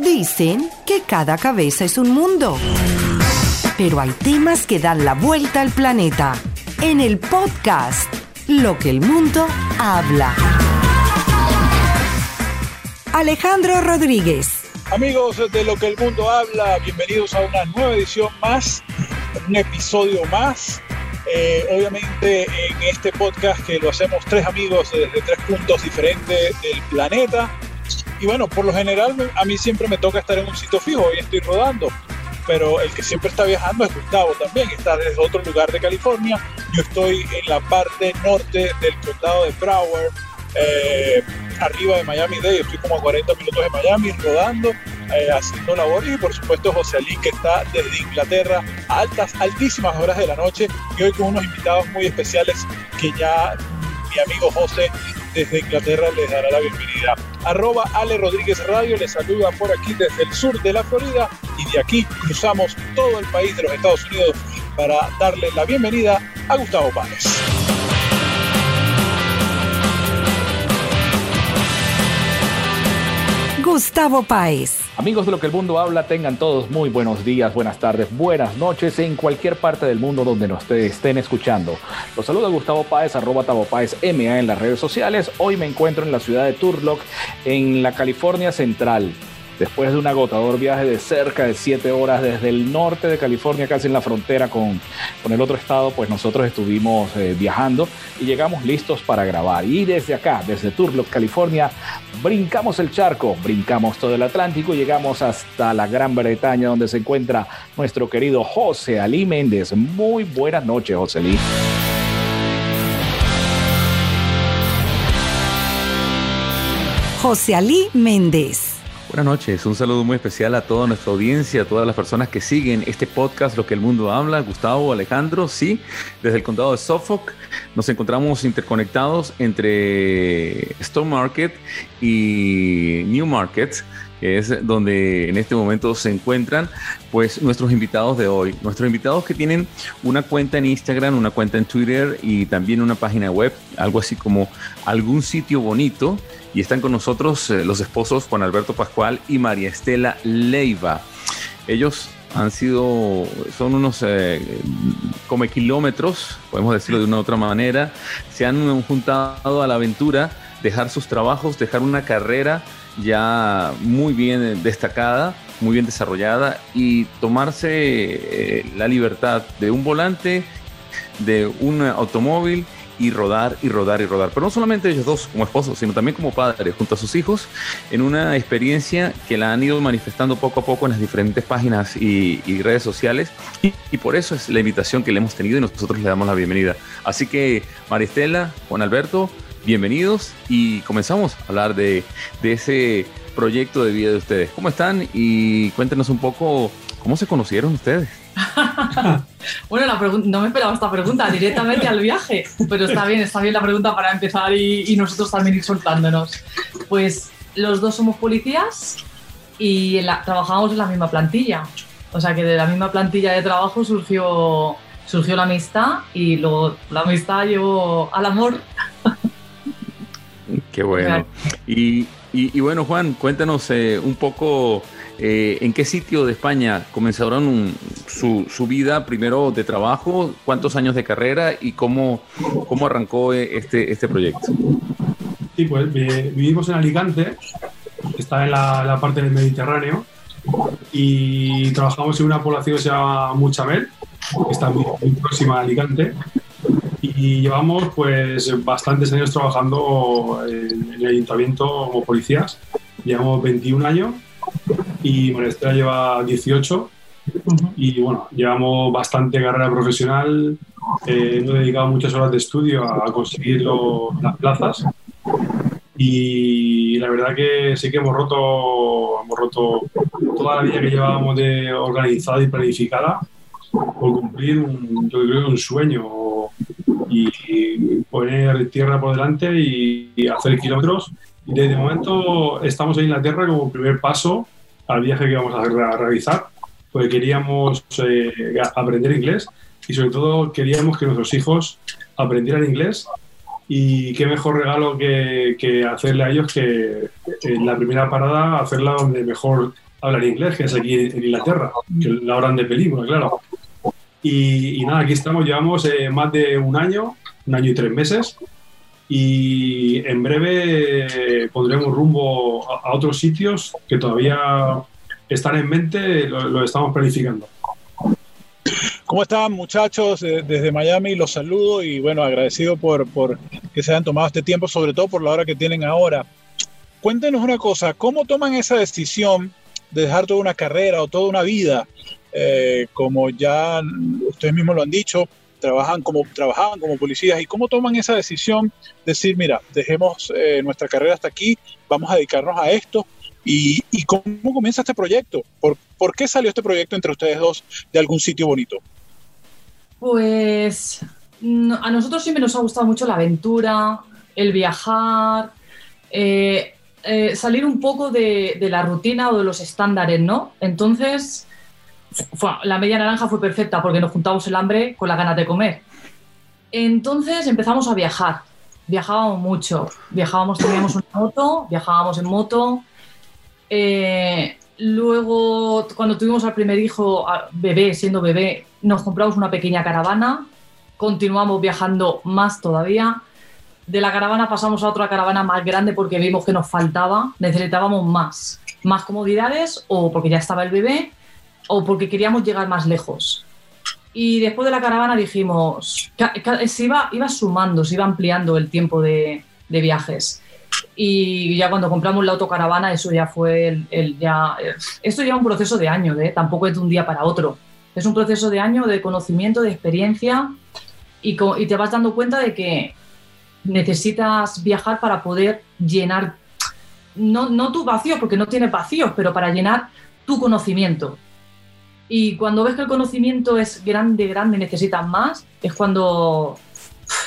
Dicen que cada cabeza es un mundo. Pero hay temas que dan la vuelta al planeta. En el podcast, Lo que el mundo habla. Alejandro Rodríguez. Amigos de Lo que el mundo habla, bienvenidos a una nueva edición más, un episodio más. Eh, obviamente en este podcast que lo hacemos tres amigos desde tres puntos diferentes del planeta. Y bueno, por lo general a mí siempre me toca estar en un sitio fijo, hoy estoy rodando, pero el que siempre está viajando es Gustavo también, está desde otro lugar de California. Yo estoy en la parte norte del condado de Broward, eh, arriba de Miami-Dade, estoy como a 40 minutos de Miami rodando, eh, haciendo labor y por supuesto José Ali que está desde Inglaterra a altas, altísimas horas de la noche y hoy con unos invitados muy especiales que ya mi amigo José desde Inglaterra les dará la bienvenida. Arroba Ale Rodríguez Radio les saluda por aquí desde el sur de la Florida y de aquí cruzamos todo el país de los Estados Unidos para darle la bienvenida a Gustavo Páez. Gustavo Páez. Amigos de lo que el mundo habla, tengan todos muy buenos días, buenas tardes, buenas noches en cualquier parte del mundo donde nos estén escuchando. Los saluda Gustavo Páez, arroba Tavo Páez MA en las redes sociales. Hoy me encuentro en la ciudad de Turlock, en la California Central. Después de un agotador viaje de cerca de siete horas desde el norte de California, casi en la frontera con, con el otro estado, pues nosotros estuvimos eh, viajando y llegamos listos para grabar. Y desde acá, desde Turlock, California, brincamos el charco, brincamos todo el Atlántico y llegamos hasta la Gran Bretaña, donde se encuentra nuestro querido José Ali Méndez. Muy buenas noches, José Ali. José Ali Méndez. Buenas noches, un saludo muy especial a toda nuestra audiencia, a todas las personas que siguen este podcast, Lo que el mundo habla, Gustavo, Alejandro, sí, desde el condado de Suffolk nos encontramos interconectados entre Stone Market y New Market, que es donde en este momento se encuentran pues nuestros invitados de hoy. Nuestros invitados que tienen una cuenta en Instagram, una cuenta en Twitter y también una página web, algo así como algún sitio bonito. Y están con nosotros eh, los esposos Juan Alberto Pascual y María Estela Leiva. Ellos han sido, son unos eh, kilómetros, podemos decirlo de una u otra manera, se han juntado a la aventura, dejar sus trabajos, dejar una carrera ya muy bien destacada, muy bien desarrollada y tomarse eh, la libertad de un volante, de un automóvil y rodar y rodar y rodar. Pero no solamente ellos dos como esposos, sino también como padres junto a sus hijos en una experiencia que la han ido manifestando poco a poco en las diferentes páginas y, redes sociales. Y, y, por eso es la invitación que le hemos tenido y nosotros le damos la bienvenida. Así que Maristela, Juan Alberto, bienvenidos y comenzamos a hablar de, de ese proyecto de vida de ustedes. ¿Cómo están? Y cuéntenos un poco cómo se conocieron ustedes. bueno, la no me esperaba esta pregunta directamente al viaje, pero está bien, está bien la pregunta para empezar y, y nosotros también ir soltándonos. Pues los dos somos policías y la, trabajamos en la misma plantilla. O sea que de la misma plantilla de trabajo surgió, surgió la amistad y luego la amistad llevó al amor. Qué bueno. Y, y, bueno, Juan, cuéntanos eh, un poco eh, en qué sitio de España comenzaron su, su, vida, primero de trabajo, cuántos años de carrera y cómo, cómo arrancó eh, este, este proyecto. Sí, pues vivimos en Alicante, que está en la, la parte del Mediterráneo, y trabajamos en una población que se llama Muchamel, que está muy, muy próxima a Alicante y llevamos pues bastantes años trabajando en, el ayuntamiento como policías. Llevamos 21 años y Monestra lleva 18 y bueno, llevamos bastante carrera profesional, eh, hemos dedicado muchas horas de estudio a conseguir las plazas. Y la verdad que sí que hemos roto, hemos roto toda la vida que llevábamos de organizada y planificada por cumplir un, yo creo, un sueño y poner tierra por delante y, hacer kilómetros. Y desde el momento estamos en Inglaterra como primer paso al viaje que vamos a realizar, porque queríamos eh, aprender inglés y sobre todo queríamos que nuestros hijos aprendieran inglés y qué mejor regalo que, que hacerle a ellos que en la primera parada hacerla donde mejor hablan inglés, que es aquí en Inglaterra, que la hora de película, claro. Y, nada, aquí estamos, llevamos eh, más de un año, un año y tres meses, y en breve pondremos rumbo a, otros sitios que todavía están en mente, lo, estamos planificando. ¿Cómo están muchachos? Desde Miami los saludo y bueno, agradecido por, por que se hayan tomado este tiempo, sobre todo por la hora que tienen ahora. Cuéntenos una cosa, ¿cómo toman esa decisión de dejar toda una carrera o toda una vida? Eh, como ya ustedes mismos lo han dicho, trabajan como, trabajaban como policías y cómo toman esa decisión de decir, mira, dejemos eh, nuestra carrera hasta aquí, vamos a dedicarnos a esto. ¿Y, cómo comienza este proyecto? ¿Por, ¿Por qué salió este proyecto entre ustedes dos de algún sitio bonito? Pues a nosotros siempre nos ha gustado mucho la aventura, el viajar, eh, eh, salir un poco de, la rutina o de los estándares, ¿no? Entonces, la media naranja fue perfecta porque nos juntamos el hambre con las ganas de comer. Entonces empezamos a viajar. Viajábamos mucho. Viajábamos, teníamos una moto, viajábamos en moto. Eh, luego, cuando tuvimos al primer hijo, bebé, siendo bebé, nos compramos una pequeña caravana. Continuamos viajando más todavía de la caravana pasamos a otra caravana más grande porque vimos que nos faltaba, necesitábamos más, más comodidades o porque ya estaba el bebé o porque queríamos llegar más lejos. Y después de la caravana dijimos, se iba, iba sumando, se iba ampliando el tiempo de, viajes. Y ya cuando compramos la autocaravana, eso ya fue el, ya... Esto lleva un proceso de años, ¿eh? tampoco es de un día para otro. Es un proceso de años de conocimiento, de experiencia y, y te vas dando cuenta de que necesitas viajar para poder llenar, no, no tu vacío, porque no tienes vacíos, pero para llenar tu conocimiento. Y cuando ves que el conocimiento es grande, grande, necesitas más, es cuando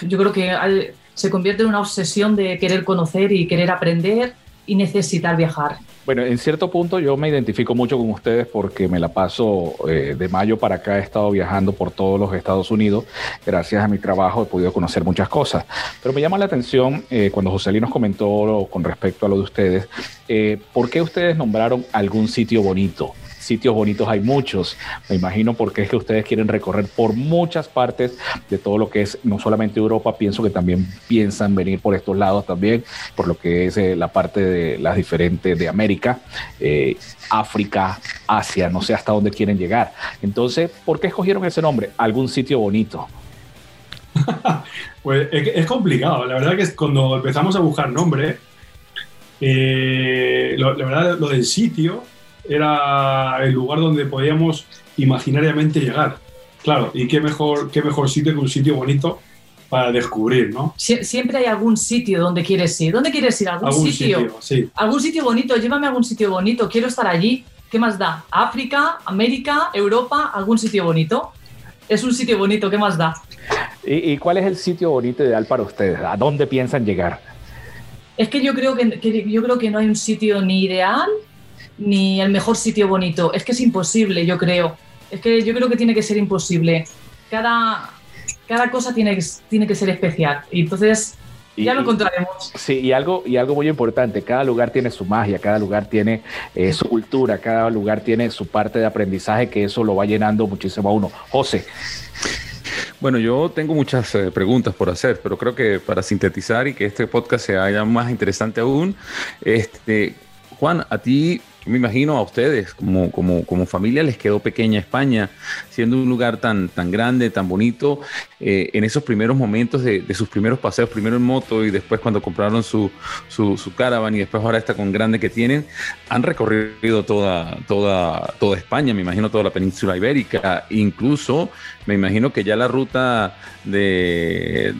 yo creo que se convierte en una obsesión de querer conocer y querer aprender y necesitar viajar. Bueno, en cierto punto yo me identifico mucho con ustedes porque me la paso eh, de mayo para acá, he estado viajando por todos los Estados Unidos. Gracias a mi trabajo he podido conocer muchas cosas. Pero me llama la atención eh, cuando José nos comentó con respecto a lo de ustedes, eh, ¿por qué ustedes nombraron algún sitio bonito? Sitios bonitos hay muchos. Me imagino porque es que ustedes quieren recorrer por muchas partes de todo lo que es no solamente Europa, pienso que también piensan venir por estos lados también, por lo que es eh, la parte de las diferentes de América, eh, África, Asia, no sé hasta dónde quieren llegar. Entonces, ¿por qué escogieron ese nombre? Algún sitio bonito. pues es, complicado. La verdad que cuando empezamos a buscar nombre, eh, la verdad lo del sitio era el lugar donde podíamos imaginariamente llegar. Claro, y qué mejor, qué mejor sitio que un sitio bonito para descubrir, ¿no? siempre hay algún sitio donde quieres ir. ¿Dónde quieres ir? ¿Algún, sitio? sí. Algún sitio bonito, llévame a algún sitio bonito, quiero estar allí. ¿Qué más da? ¿África, América, Europa? ¿Algún sitio bonito? Es un sitio bonito, ¿qué más da? ¿Y, cuál es el sitio bonito ideal para ustedes? ¿A dónde piensan llegar? Es que yo creo que yo creo que no hay un sitio ni ideal ni el mejor sitio bonito. Es que es imposible, yo creo. Es que yo creo que tiene que ser imposible. Cada, cada cosa tiene, tiene que ser especial. Y entonces ya lo encontraremos. Sí, y algo, y algo muy importante, cada lugar tiene su magia, cada lugar tiene eh, su cultura, cada lugar tiene su parte de aprendizaje que eso lo va llenando muchísimo a uno. José. Bueno, yo tengo muchas eh, preguntas por hacer, pero creo que para sintetizar y que este podcast sea más interesante aún, este, Juan, a ti me imagino a ustedes, como, como, como, familia, les quedó pequeña España, siendo un lugar tan, tan grande, tan bonito, eh, en esos primeros momentos de, sus primeros paseos, primero en moto y después cuando compraron su, su, su, caravan y después ahora esta con grande que tienen, han recorrido toda, toda, toda España, me imagino toda la península ibérica, incluso me imagino que ya la ruta de,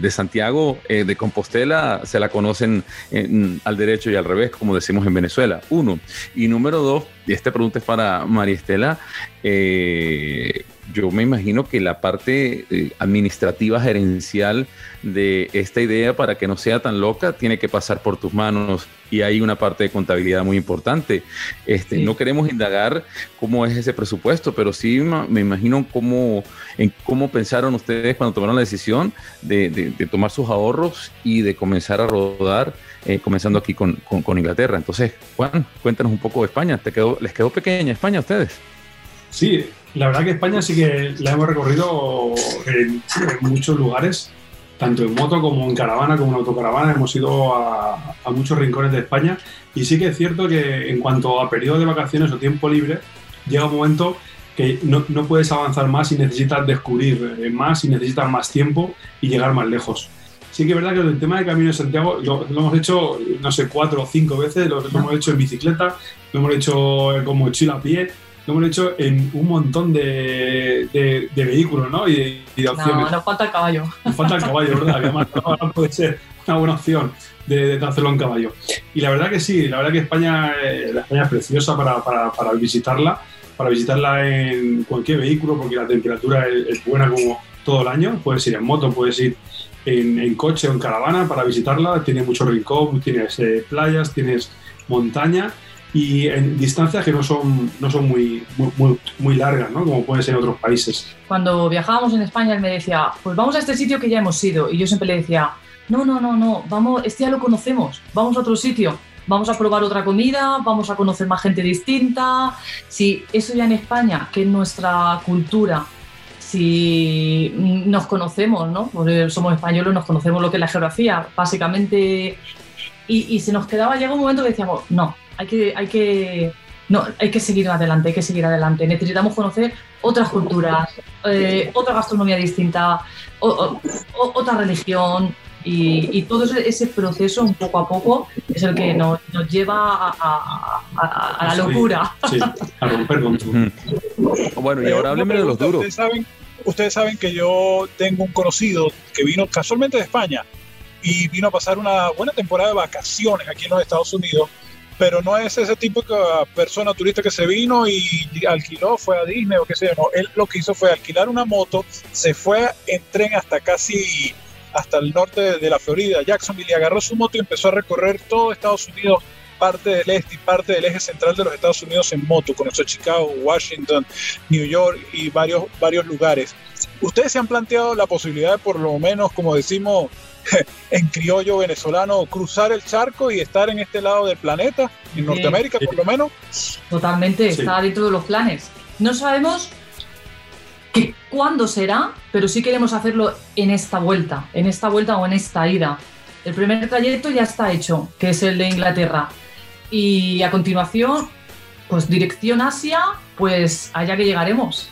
de, Santiago, eh, de Compostela, se la conocen al derecho y al revés, como decimos en Venezuela. Uno. Y número dos, y esta pregunta es para María Estela, eh, yo me imagino que la parte eh, administrativa gerencial de esta idea para que no sea tan loca tiene que pasar por tus manos y hay una parte de contabilidad muy importante. Este, No queremos indagar cómo es ese presupuesto, pero sí me imagino cómo, en cómo pensaron ustedes cuando tomaron la decisión de, de, tomar sus ahorros y de comenzar a rodar, eh, comenzando aquí con, con, Inglaterra. Entonces, Juan, cuéntanos un poco de España. ¿Te quedó, les quedó pequeña España a ustedes. Sí, la verdad que España sí que la hemos recorrido en, muchos lugares, tanto en moto como en caravana, como en autocaravana. Hemos ido a, a, muchos rincones de España y sí que es cierto que en cuanto a periodo de vacaciones o tiempo libre, llega un momento que no, no puedes avanzar más y necesitas descubrir eh, más y necesitas más tiempo y llegar más lejos. Sí que es verdad que el tema de Camino de Santiago lo, hemos hecho, no sé, cuatro o cinco veces, lo, hemos hecho en bicicleta, lo hemos hecho con mochila a pie, lo hemos hecho en un montón de, de, vehículos ¿no? y, de, opciones. No, nos falta el caballo. Nos falta el caballo, ¿verdad? además puede ser una buena opción de, de, hacerlo en caballo. Y la verdad que sí, la verdad que España, eh, la España es preciosa para, para, para visitarla para visitarla en cualquier vehículo porque la temperatura es, buena como todo el año. Puedes ir en moto, puedes ir en, coche o en caravana para visitarla. Tiene mucho rincón, tienes eh, playas, tienes montaña y en distancias que no son, no son muy, muy, muy, largas, ¿no? como puede ser en otros países. Cuando viajábamos en España, él me decía, pues vamos a este sitio que ya hemos ido. Y yo siempre le decía, no, no, no, no, vamos, este ya lo conocemos, vamos a otro sitio vamos a probar otra comida, vamos a conocer más gente distinta. Si eso ya en España, que es nuestra cultura, si nos conocemos, ¿no? Porque somos españoles, nos conocemos lo que es la geografía, básicamente. Y, se nos quedaba, llega un momento que decíamos, no, hay que, hay que, no, hay que seguir adelante, hay que seguir adelante. Necesitamos conocer otras culturas, eh, otra gastronomía distinta, otra religión, y, todo ese, proceso, un poco a poco, es el que nos, lleva a, la locura. Sí, a romper con todo. Bueno, y ahora hábleme de los duros. Ustedes saben, ustedes saben que yo tengo un conocido que vino casualmente de España y vino a pasar una buena temporada de vacaciones aquí en los Estados Unidos pero no es ese tipo de persona turista que se vino y alquiló, fue a Disney o qué sé yo, no, él lo que hizo fue alquilar una moto, se fue en tren hasta casi hasta el norte de la Florida, Jacksonville, y agarró su moto y empezó a recorrer todo Estados Unidos, parte del este y parte del eje central de los Estados Unidos en moto. Conoció Chicago, Washington, New York y varios, varios lugares. ¿Ustedes se han planteado la posibilidad de por lo menos, como decimos en criollo venezolano, cruzar el charco y estar en este lado del planeta, en Norteamérica por lo menos? Totalmente, está dentro de los planes. No sabemos que cuándo será, pero sí queremos hacerlo en esta vuelta, en esta vuelta o en esta ida. El primer trayecto ya está hecho, que es el de Inglaterra. Y a continuación, pues dirección Asia, pues allá que llegaremos.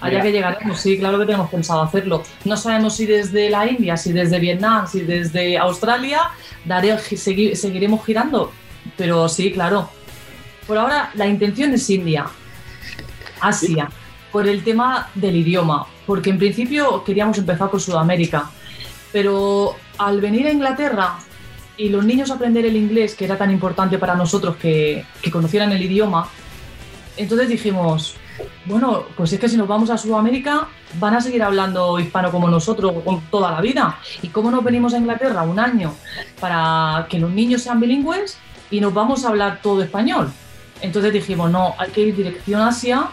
Allá que llegaremos, sí, claro que tenemos pensado hacerlo. No sabemos si desde la India, si desde Vietnam, si desde Australia, daré, seguiremos girando. Pero sí, claro. Por ahora la intención es India, Asia por el tema del idioma, porque en principio queríamos empezar por Sudamérica, pero al venir a Inglaterra y los niños aprender el inglés, que era tan importante para nosotros que, que conocieran el idioma, entonces dijimos, bueno, pues es que si nos vamos a Sudamérica van a seguir hablando hispano como nosotros toda la vida. ¿Y cómo nos venimos a Inglaterra un año para que los niños sean bilingües y nos vamos a hablar todo español? Entonces dijimos, no, hay que ir dirección Asia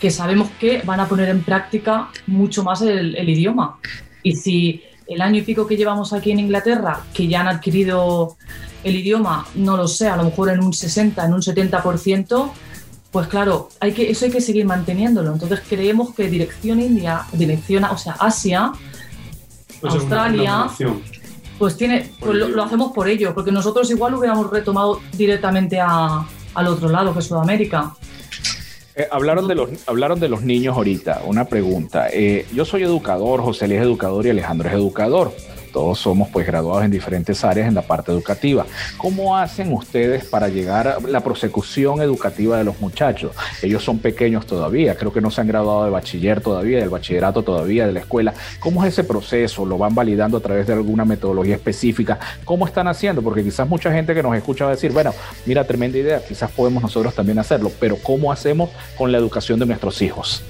que sabemos que van a poner en práctica mucho más el, idioma. Y si el año y pico que llevamos aquí en Inglaterra, que ya han adquirido el idioma, no lo sé, a lo mejor en un 60, en un 70%, pues claro, hay que, eso hay que seguir manteniéndolo. Entonces creemos que dirección India, dirección, o sea, Asia, Australia, pues tiene, pues lo, hacemos por ello, porque nosotros igual lo hubiéramos retomado directamente a, al otro lado, que es Sudamérica. Eh, hablaron, de los, hablaron de los niños ahorita. Una pregunta. Eh, yo soy educador, José Luis es educador y Alejandro es educador todos somos pues graduados en diferentes áreas en la parte educativa. ¿Cómo hacen ustedes para llegar a la prosecución educativa de los muchachos? Ellos son pequeños todavía, creo que no se han graduado de bachiller todavía, del bachillerato todavía, de la escuela. ¿Cómo es ese proceso? ¿Lo van validando a través de alguna metodología específica? ¿Cómo están haciendo? Porque quizás mucha gente que nos escucha va a decir, bueno, mira, tremenda idea, quizás podemos nosotros también hacerlo, pero ¿cómo hacemos con la educación de nuestros hijos?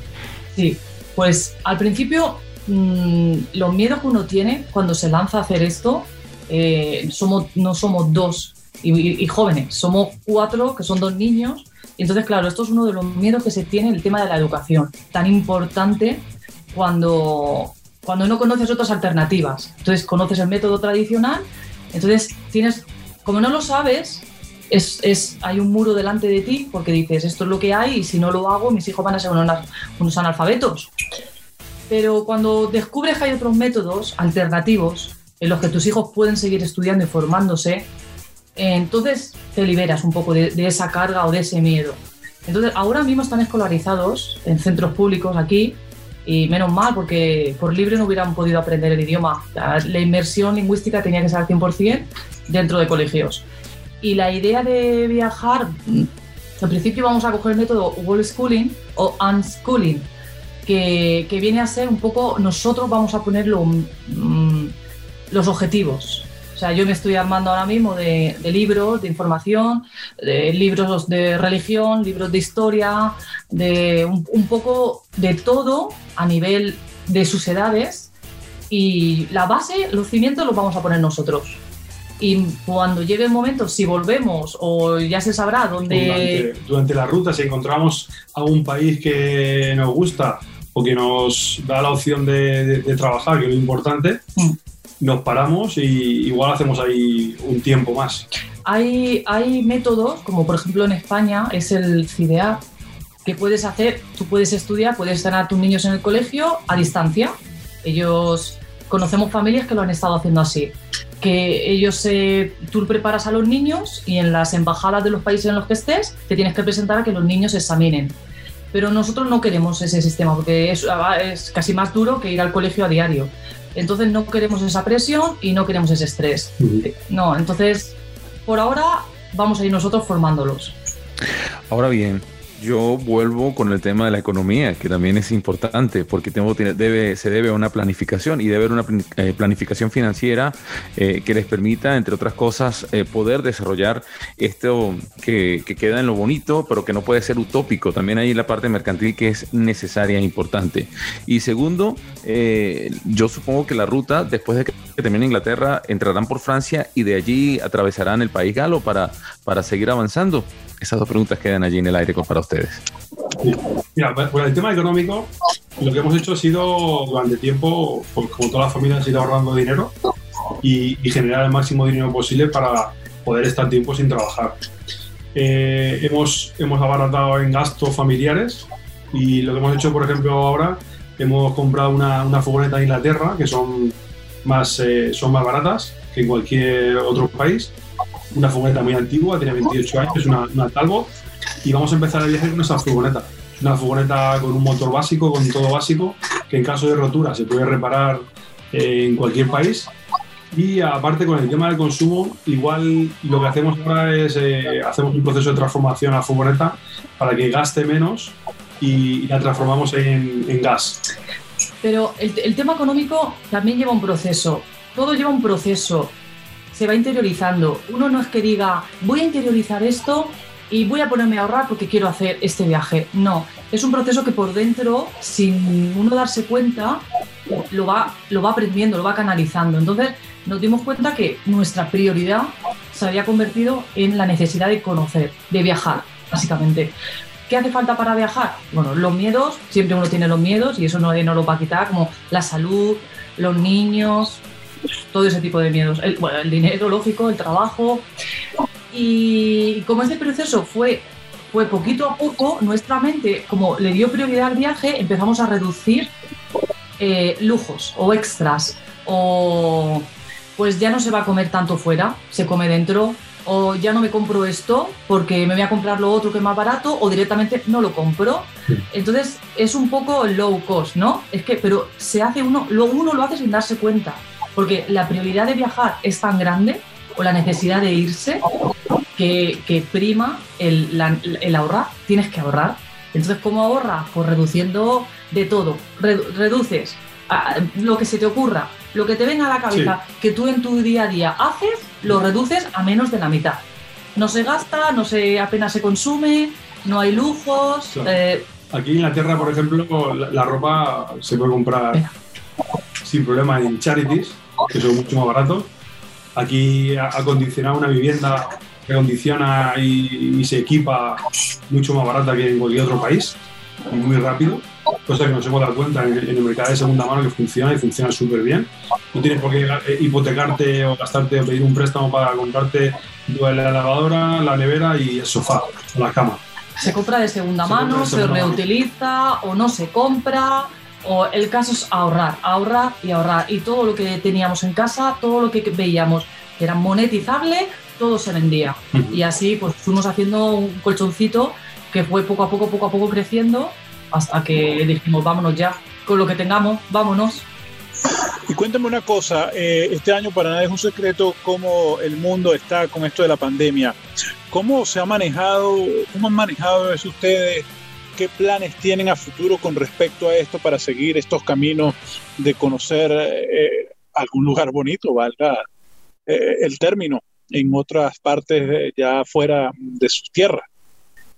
Sí, pues al principio Mm, los miedos que uno tiene cuando se lanza a hacer esto, eh, no somos dos y, jóvenes, somos cuatro, que son dos niños. Y entonces, claro, esto es uno de los miedos que se tiene, el tema de la educación, tan importante cuando, cuando no conoces otras alternativas. Entonces, conoces el método tradicional, entonces tienes, como no lo sabes, es, es, hay un muro delante de ti porque dices, esto es lo que hay y si no lo hago, mis hijos van a ser unos, unos analfabetos. Pero cuando descubres que hay otros métodos alternativos en los que tus hijos pueden seguir estudiando y formándose, entonces te liberas un poco de, de esa carga o de ese miedo. Entonces, ahora mismo están escolarizados en centros públicos aquí y menos mal porque por libre no hubieran podido aprender el idioma. La, la inmersión lingüística tenía que ser al 100% dentro de colegios. Y la idea de viajar, al principio vamos a coger el método Wall Schooling o Unschooling, que, que viene a ser un poco, nosotros vamos a poner lo, mm, los objetivos. O sea, yo me estoy armando ahora mismo de, de, libros, de información, de libros de religión, libros de historia, de un, un, poco de todo a nivel de sus edades. Y la base, los cimientos los vamos a poner nosotros. Y cuando llegue el momento, si volvemos o ya se sabrá dónde... Durante, durante la ruta, si encontramos algún país que nos gusta o que nos da la opción de, de, de trabajar, que es lo importante, mm nos paramos y igual hacemos ahí un tiempo más. Hay, hay métodos, como por ejemplo en España es el CIDEA, que puedes hacer, tú puedes estudiar, puedes tener a tus niños en el colegio a distancia. Ellos, conocemos familias que lo han estado haciendo así, que ellos, eh, tú preparas a los niños y en las embajadas de los países en los que estés te tienes que presentar a que los niños examinen. Pero nosotros no queremos ese sistema porque es, es casi más duro que ir al colegio a diario. Entonces no queremos esa presión y no queremos ese estrés. Uh -huh. No, entonces por ahora vamos a ir nosotros formándolos. Ahora bien, yo vuelvo con el tema de la economía, que también es importante, porque tengo, debe, se debe a una planificación y debe haber una eh, planificación financiera eh, que les permita, entre otras cosas, eh, poder desarrollar esto que, que, queda en lo bonito, pero que no puede ser utópico. También hay la parte mercantil que es necesaria e importante. Y segundo, eh, yo supongo que la ruta, después de que termine Inglaterra, entrarán por Francia y de allí atravesarán el país galo para, para seguir avanzando. Esas dos preguntas quedan allí en el aire para ustedes. Mira, el tema económico, lo que hemos hecho ha sido durante tiempo, pues, como todas las familias, ir ahorrando dinero y, y, generar el máximo dinero posible para poder estar tiempo sin trabajar. Eh, hemos, hemos abaratado en gastos familiares y lo que hemos hecho, por ejemplo, ahora, hemos comprado una, una furgoneta en Inglaterra, que son más, eh, son más baratas que en cualquier otro país una furgoneta muy antigua, tiene 28 años, una, una Talbot, y vamos a empezar el viaje con esa furgoneta. Una furgoneta con un motor básico, con todo básico, que en caso de rotura se puede reparar eh, en cualquier país. Y aparte con el tema del consumo, igual lo que hacemos ahora es eh, hacemos un proceso de transformación a la furgoneta para que gaste menos y, y la transformamos en, en, gas. Pero el, el tema económico también lleva un proceso. Todo lleva un proceso se va interiorizando. Uno no es que diga, voy a interiorizar esto y voy a ponerme a ahorrar porque quiero hacer este viaje. No, es un proceso que por dentro, sin uno darse cuenta, lo va, lo va aprendiendo, lo va canalizando. Entonces nos dimos cuenta que nuestra prioridad se había convertido en la necesidad de conocer, de viajar, básicamente. ¿Qué hace falta para viajar? Bueno, los miedos, siempre uno tiene los miedos y eso no, no lo va a quitar, como la salud, los niños, todo ese tipo de miedos. Bueno, el dinero, lógico, el trabajo. Y como este proceso fue, fue poquito a poco, nuestra mente, como le dio prioridad al viaje, empezamos a reducir eh, lujos o extras. O pues ya no se va a comer tanto fuera, se come dentro. O ya no me compro esto porque me voy a comprar lo otro que es más barato, o directamente no lo compro. Entonces es un poco low cost, ¿no? Es que, pero se hace uno, luego uno lo hace sin darse cuenta porque la prioridad de viajar es tan grande o la necesidad de irse que, que prima el, la, el, ahorrar, tienes que ahorrar. Entonces, ¿cómo ahorras? Pues reduciendo de todo. reduces a lo que se te ocurra, lo que te venga a la cabeza, sí. que tú en tu día a día haces, lo reduces a menos de la mitad. No se gasta, no se, apenas se consume, no hay lujos. Claro. Eh, Aquí en Inglaterra, por ejemplo, la, la ropa se puede comprar sin problema en charities que son mucho más baratos. Aquí acondicionar una vivienda se acondiciona y, y, se equipa mucho más barata que en cualquier otro país. y muy rápido, cosa que nos hemos dado cuenta en, el mercado de segunda mano que funciona y funciona súper bien. No tienes por qué eh, hipotecarte o gastarte o pedir un préstamo para comprarte la lavadora, la nevera y el sofá o la cama. Se compra de segunda mano, se reutiliza o no se compra. O el caso es ahorrar, ahorrar y ahorrar. Y todo lo que teníamos en casa, todo lo que veíamos que era monetizable, todo se vendía. Y así pues fuimos haciendo un colchoncito que fue poco a poco, poco a poco creciendo hasta que dijimos, vámonos ya, con lo que tengamos, vámonos. Y cuéntame una cosa, eh, este año para nada es un secreto cómo el mundo está con esto de la pandemia. ¿Cómo se ha manejado, cómo han manejado eso ustedes? ¿Qué planes tienen a futuro con respecto a esto para seguir estos caminos de conocer eh, algún lugar bonito, valga eh, el término, en otras partes ya fuera de sus tierras?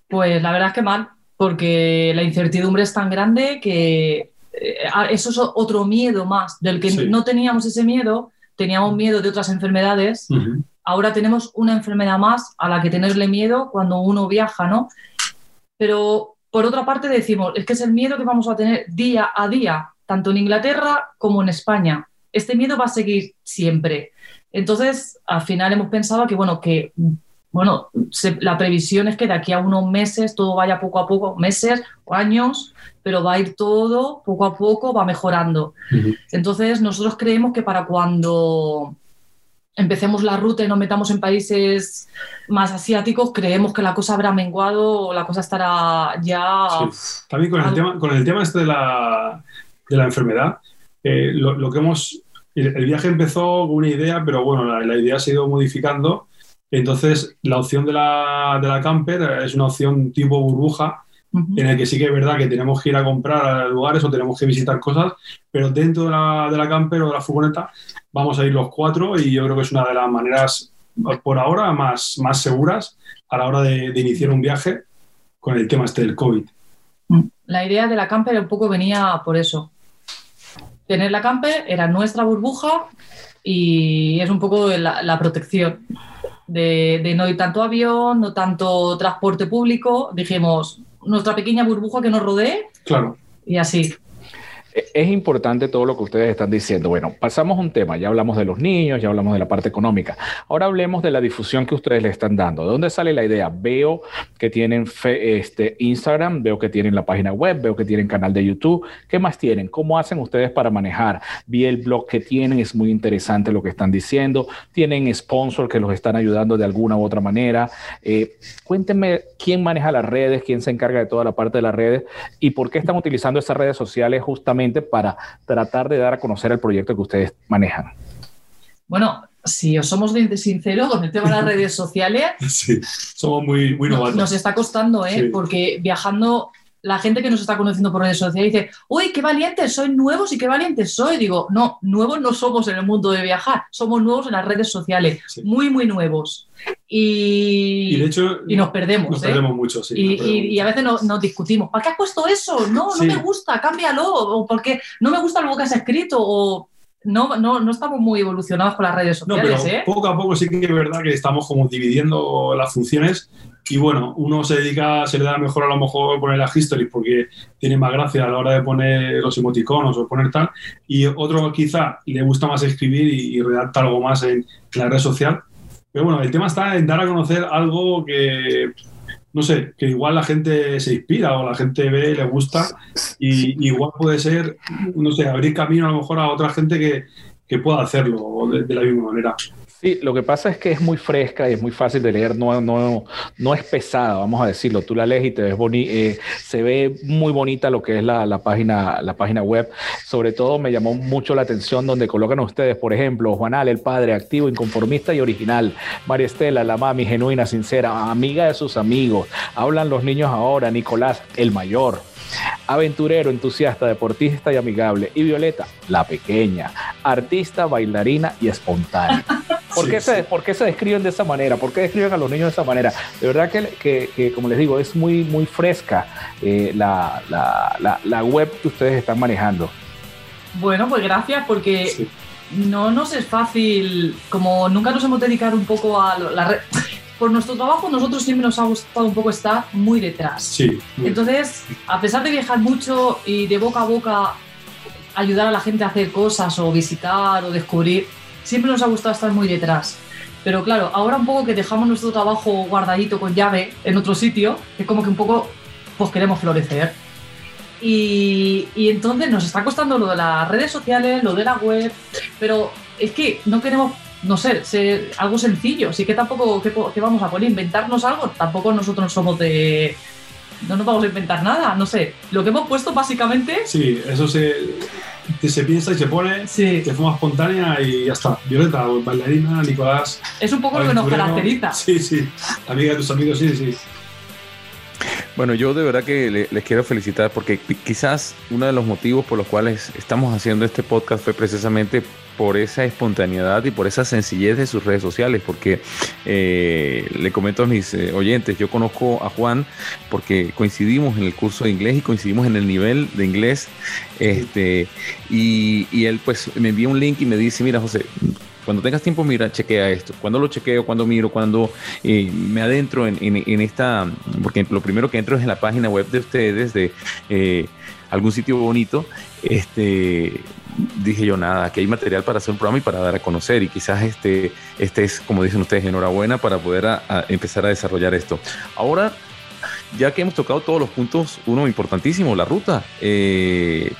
Pues la verdad es que mal, porque la incertidumbre es tan grande que eh, eso es otro miedo más, del que no teníamos ese miedo, teníamos miedo de otras enfermedades, ahora tenemos una enfermedad más a la que tenerle miedo cuando uno viaja, ¿no? Pero por otra parte decimos, es que es el miedo que vamos a tener día a día, tanto en Inglaterra como en España. Este miedo va a seguir siempre. Entonces, al final hemos pensado que, bueno, que bueno, la previsión es que de aquí a unos meses todo vaya poco a poco, meses o años, pero va a ir todo poco a poco, va mejorando. Entonces, nosotros creemos que para cuando empecemos la ruta y nos metamos en países más asiáticos, creemos que la cosa habrá menguado o la cosa estará ya... También con el, tema, con el tema este de la, de la enfermedad, eh, lo, que hemos el viaje empezó con una idea, pero bueno, la, idea se ha ido modificando. Entonces, la opción de la, de la camper es una opción tipo burbuja, en el que sí que es verdad que tenemos que ir a comprar lugares o tenemos que visitar cosas, pero dentro de la, de la camper o de la furgoneta vamos a ir los cuatro y yo creo que es una de las maneras, por ahora, más, más seguras a la hora de, de iniciar un viaje con el tema este del COVID. La idea de la camper un poco venía por eso, tener la camper era nuestra burbuja y es un poco la, protección de, no ir tanto avión, no tanto transporte público. Dijimos, nuestra pequeña burbuja que nos rodee. Claro. Y así. Es importante todo lo que ustedes están diciendo. Bueno, pasamos un tema, ya hablamos de los niños, ya hablamos de la parte económica. Ahora hablemos de la difusión que ustedes le están dando. ¿De dónde sale la idea? Veo que tienen este, Instagram, veo que tienen la página web, veo que tienen canal de YouTube. ¿Qué más tienen? ¿Cómo hacen ustedes para manejar? Vi el blog que tienen, es muy interesante lo que están diciendo. Tienen sponsor que los están ayudando de alguna u otra manera. Eh, cuéntenme quién maneja las redes, quién se encarga de toda la parte de las redes y por qué están utilizando esas redes sociales justamente para tratar de dar a conocer el proyecto que ustedes manejan? Bueno, si os somos sinceros con el tema de las redes sociales, sí, somos muy, muy novatos. Nos, está costando, ¿eh? porque viajando la gente que nos está conociendo por redes sociales dice, uy, qué valientes, soy nuevos y qué valientes soy. Digo, no, nuevos no somos en el mundo de viajar, somos nuevos en las redes sociales, muy, muy nuevos. Y, de hecho, y nos perdemos. Nos ¿eh? perdemos mucho, sí. Y, a veces nos, discutimos, ¿para qué has puesto eso? No, no me gusta, cámbialo. O porque no me gusta lo que has escrito. O no, no, no estamos muy evolucionados con las redes sociales. No, ¿eh? poco a poco sí que es verdad que estamos como dividiendo las funciones y bueno, uno se dedica, se le da mejor a lo mejor poner la history porque tiene más gracia a la hora de poner los emoticonos o poner tal, y otro quizá le gusta más escribir y, redactar algo más en, la red social. Pero bueno, el tema está en dar a conocer algo que, no sé, que igual la gente se inspira o la gente ve, y le gusta, y igual puede ser, no sé, abrir camino a lo mejor a otra gente que, que pueda hacerlo de la misma manera. Sí, lo que pasa es que es muy fresca y es muy fácil de leer, no, no, no es pesada, vamos a decirlo. Tú la lees y te ves boni eh, se ve muy bonita lo que es la, la, página, la página web. Sobre todo me llamó mucho la atención donde colocan ustedes, por ejemplo, Juanal, el padre activo, inconformista y original. María Estela, la mami genuina, sincera, amiga de sus amigos. Hablan los niños ahora. Nicolás, el mayor aventurero, entusiasta, deportista y amigable. Y Violeta, la pequeña, artista, bailarina y espontánea. ¿Por, qué Se, ¿Por, qué Se, describen de esa manera? ¿Por qué describen a los niños de esa manera? De verdad que, que, como les digo, es muy, muy fresca eh, la, la, la, web que ustedes están manejando. Bueno, pues gracias porque no nos es fácil, como nunca nos hemos dedicado un poco a la red por nuestro trabajo, nosotros siempre nos ha gustado un poco estar muy detrás. Sí. muy- Entonces, a pesar de viajar mucho y de boca a boca ayudar a la gente a hacer cosas o visitar o descubrir, siempre nos ha gustado estar muy detrás. Pero claro, ahora un poco que dejamos nuestro trabajo guardadito con llave en otro sitio, es como que un poco pues queremos florecer. Y, y entonces nos está costando lo de las redes sociales, lo de la web, pero es que no queremos, no sé, ser algo sencillo, así que tampoco, ¿qué, qué vamos a poner? ¿Inventarnos algo? Tampoco nosotros somos de... No nos vamos a inventar nada, no sé. Lo que hemos puesto básicamente... Sí, eso se, que se piensa y se pone Sí, de forma espontánea y ya está. Violeta, bailarina, Nicolás. es un poco lo que nos caracteriza. Sí, sí. Amiga de tus amigos, sí, sí. Bueno, yo de verdad que le- les quiero felicitar porque qui- quizás uno de los motivos por los cuales estamos haciendo este podcast fue precisamente por esa espontaneidad y por esa sencillez de sus redes sociales, porque eh, le comento a mis eh, oyentes, yo conozco a Juan porque coincidimos en el curso de inglés y coincidimos en el nivel de inglés, este, y, y él pues me envía un link y me dice, mira José, cuando tengas tiempo, mira, chequea esto. Cuando lo chequeo, cuando miro, cuando eh, me adentro en, en- en esta, porque lo primero que entro es en la página web de ustedes, de eh, algún sitio bonito, este, dije yo, nada, aquí hay material para hacer un programa y para dar a conocer. Y quizás este, este es, como dicen ustedes, enhorabuena para poder empezar a desarrollar esto. Ahora, ya que hemos tocado todos los puntos, uno importantísimo, la ruta. Eh,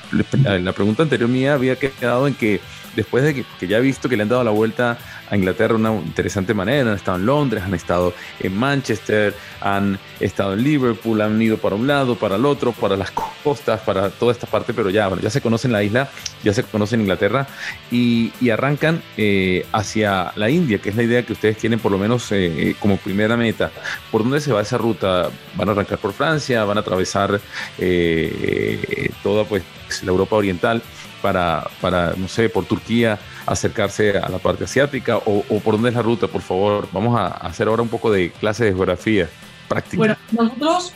la pregunta anterior mía había quedado en que después de que, que ya he visto que le han dado la vuelta a Inglaterra de una interesante manera, han estado en Londres, han estado en Manchester, han estado en Liverpool, han ido para un lado, para el otro, para las costas, para toda esta parte, pero ya, bueno, ya se conocen la isla, ya se conocen Inglaterra y, y arrancan eh, hacia la India, que es la idea que ustedes tienen por lo menos eh, eh, como primera meta. ¿Por dónde se va esa ruta? ¿Van a arrancar por Francia? ¿Van a atravesar eh, eh, toda pues, la Europa Oriental? Para, para, no sé, por Turquía, acercarse a la parte asiática o, o por dónde es la ruta, por favor. Vamos a hacer ahora un poco de clase de geografía práctica. Bueno, nosotros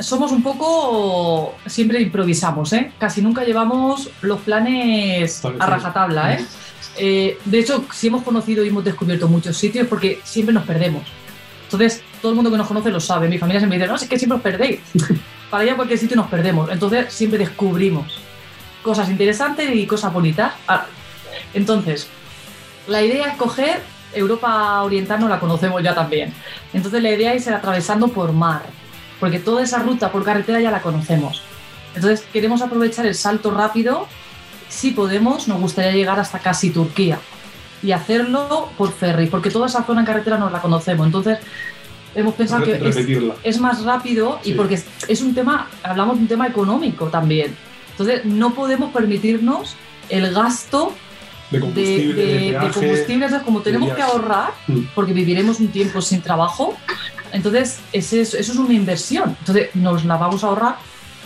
somos un poco. Siempre improvisamos, ¿eh? Casi nunca llevamos los planes a rajatabla, ¿eh? Eh, De hecho, si hemos conocido y hemos descubierto muchos sitios porque siempre nos perdemos. Entonces, todo el mundo que nos conoce lo sabe. Mi familia siempre dice, no, es que siempre os perdéis. Para ir a cualquier sitio nos perdemos. Entonces, siempre descubrimos cosas interesantes y cosas bonitas. Ah, Entonces, la idea es coger Europa Oriental, no la conocemos ya también. Entonces, la idea es ir atravesando por mar, porque toda esa ruta por carretera ya la conocemos. Entonces, queremos aprovechar el salto rápido. Si podemos, nos gustaría llegar hasta casi Turquía y hacerlo por ferry, porque toda esa zona en carretera no la conocemos. Entonces, hemos pensado que es, es más rápido y Sí. porque es, es un tema, hablamos de un tema económico también. Entonces, no podemos permitirnos el gasto De combustible, de- de, de peaje. combustible. Entonces, como tenemos que ahorrar, Mm. porque viviremos un tiempo sin trabajo, entonces ese eso es una inversión. Entonces, nos la vamos a ahorrar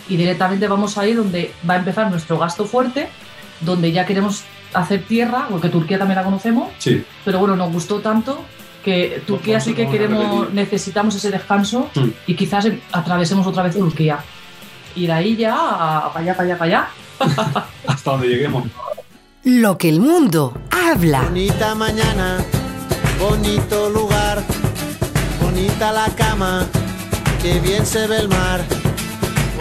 y directamente vamos a ir donde va a empezar nuestro gasto fuerte, donde ya queremos hacer tierra, porque Turquía también la conocemos, Sí, pero bueno, nos gustó tanto que Turquía sí que queremos, necesitamos ese descanso Mm. y quizás em- atravesemos otra vez Turquía. Y de ahí ya, a- para allá, para allá, para allá. hasta donde lleguemos. Lo que el mundo habla. Bonita mañana, bonito lugar, bonita la cama, que bien se ve el mar.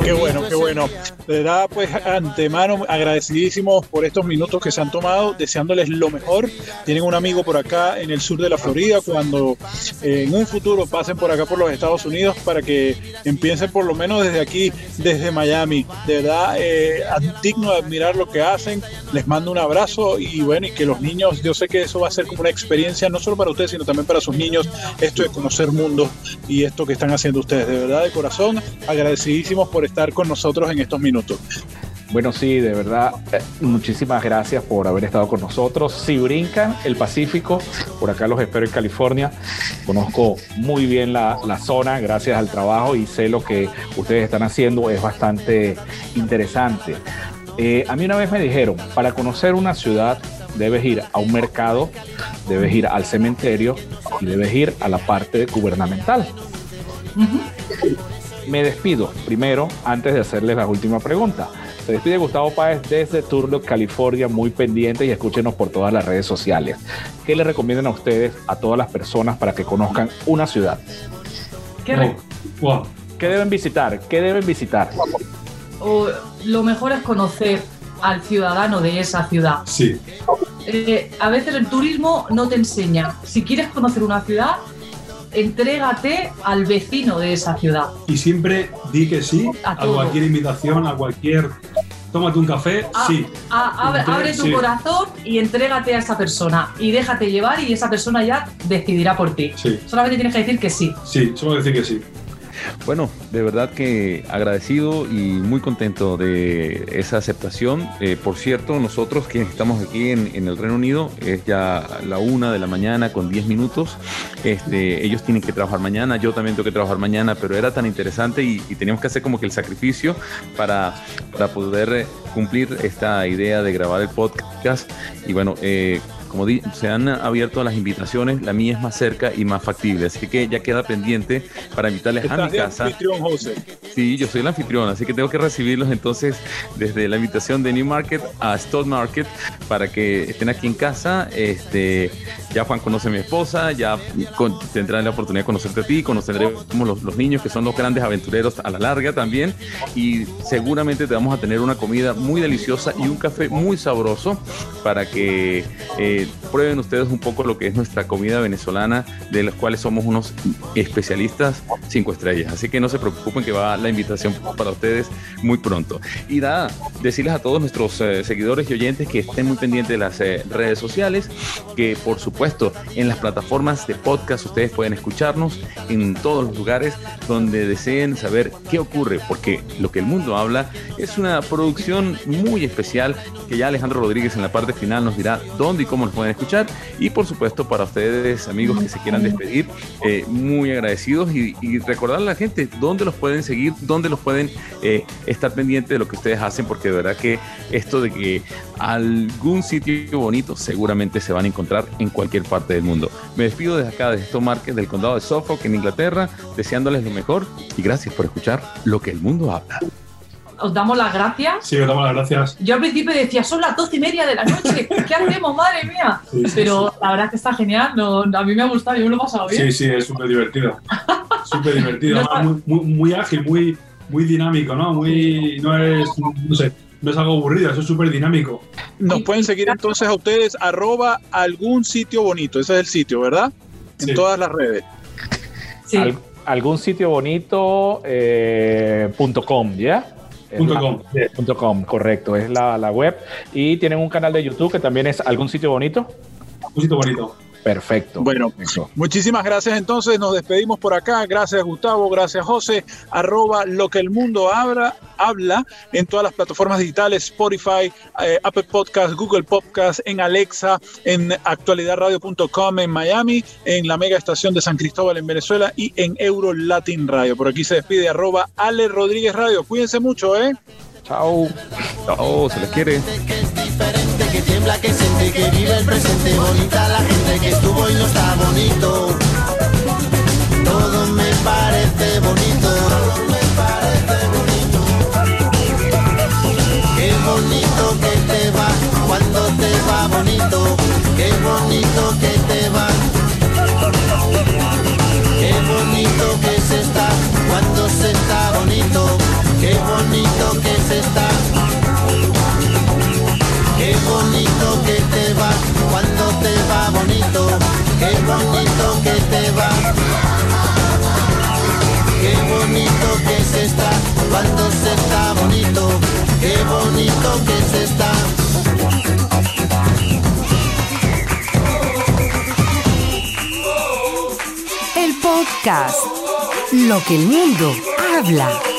Qué bueno, qué bueno. De verdad, pues antemano agradecidísimos por estos minutos que se han tomado, deseándoles lo mejor. Tienen un amigo por acá en el sur de la Florida, cuando eh, en un futuro pasen por acá por los Estados Unidos para que empiecen por lo menos desde aquí, desde Miami. De verdad, eh, digno de admirar lo que hacen. Les mando un abrazo y bueno, y que los niños, yo sé que eso va a ser como una experiencia no solo para ustedes, sino también para sus niños, esto de conocer mundos y esto que están haciendo ustedes. De verdad, de corazón, agradecidísimos por estar con nosotros en estos minutos. Bueno, sí, de verdad, eh, muchísimas gracias por haber estado con nosotros. Si brincan el Pacífico, por acá los espero en California. Conozco muy bien la, la zona gracias al trabajo y sé lo que ustedes están haciendo, es bastante interesante. Eh, a mí una vez me dijeron, para conocer una ciudad debes ir a un mercado, debes ir al cementerio y debes ir a la parte gubernamental. Me despido primero antes de hacerles la última pregunta. Se despide Gustavo Páez desde Turlock, California, muy pendiente y escúchenos por todas las redes sociales. ¿Qué le recomiendan a ustedes, a todas las personas, para que conozcan una ciudad? ¿Qué, re- Wow. ¿Qué deben visitar? ¿Qué deben visitar? o lo mejor es conocer al ciudadano de esa ciudad. Sí, Eh, a veces el turismo no te enseña. Si quieres conocer una ciudad, entrégate al vecino de esa ciudad. y siempre di que sí A cualquier invitación, a cualquier. Tómate un café, A- sí. a- abre, abre tu Sí. corazón y entrégate a esa persona y déjate llevar y esa persona ya decidirá por ti. Sí, Solamente tienes que decir que sí. sí, solo decir que sí. Bueno, de verdad que agradecido y muy contento de esa aceptación. Eh, por cierto, nosotros quienes estamos aquí en, el Reino Unido, es ya la una de la mañana con 10 minutos. Este, ellos tienen que trabajar mañana, yo también tengo que trabajar mañana, pero era tan interesante y, teníamos que hacer como que el sacrificio para, para poder cumplir esta idea de grabar el podcast. Y bueno, eh, como di- se han abierto las invitaciones, la mía es más cerca y más factible, así que ya queda pendiente para invitarles a mi casa. anfitrión, José. Sí, yo soy el anfitrión, así que tengo que recibirlos entonces desde la invitación de New Market a Stone Market para que estén aquí en casa. Este, ya Juan conoce a mi esposa, ya con- tendrán la oportunidad de conocerte a ti, conoceremos los, los niños que son los grandes aventureros a la larga también y seguramente te vamos a tener una comida muy deliciosa y un café muy sabroso para que eh, que prueben ustedes un poco lo que es nuestra comida venezolana, de las cuales somos unos especialistas cinco estrellas. Así que no se preocupen que va la invitación para ustedes muy pronto. Y nada, decirles a todos nuestros eh, seguidores y oyentes que estén muy pendientes de las eh, redes sociales, que por supuesto en las plataformas de podcast ustedes pueden escucharnos en todos los lugares donde deseen saber qué ocurre, porque lo que el mundo habla es una producción muy especial que ya Alejandro Rodríguez en la parte final nos dirá dónde y cómo nos pueden escuchar. Y por supuesto para ustedes amigos que se quieran despedir, eh, muy agradecidos y, y recordarle a la gente dónde los pueden seguir, dónde los pueden eh, estar pendientes de lo que ustedes hacen, porque de verdad que esto de que algún sitio bonito seguramente se van a encontrar en cualquier parte del mundo. Me despido desde acá, de Stone Market, del condado de Suffolk, en Inglaterra, deseándoles lo mejor y gracias por escuchar lo que el mundo habla. Os damos las gracias. Sí, os damos las gracias. Yo al principio decía, son las doce y media de la noche, ¿qué hacemos, madre mía? Sí, sí, Pero la verdad es que está genial, no, a mí me ha gustado, yo me lo he pasado bien. Sí, sí, es súper divertido. Súper divertido. No además, muy, muy, muy ágil, muy, muy dinámico, ¿no? Muy. No es. No sé. No es algo aburrido, eso es súper dinámico. Nos pueden seguir entonces a ustedes arroba algún sitio bonito. Ese es el sitio, ¿verdad? En Sí. todas las redes. Sí. Al- algún sitio bonito eh, punto com, ¿ya? La- com. punto com, correcto, es la, la web. Y tienen un canal de YouTube que también es algún sitio bonito. Un sitio bonito. Perfecto. Bueno, Perfecto. Muchísimas gracias entonces, nos despedimos por acá. Gracias Gustavo, gracias José. Arroba lo que el mundo habla, habla en todas las plataformas digitales, Spotify, eh, Apple Podcast, Google Podcast, en Alexa, en actualidadradio.com en Miami, en la mega estación de San Cristóbal en Venezuela y en Euro Latin Radio. Por aquí se despide arroba Ale Rodríguez Radio. Cuídense mucho, ¿eh? Chao. Chao, se les quiere. que es diferente, que tiembla, que siente, que vive el presente. El podcast Lo que el mundo habla.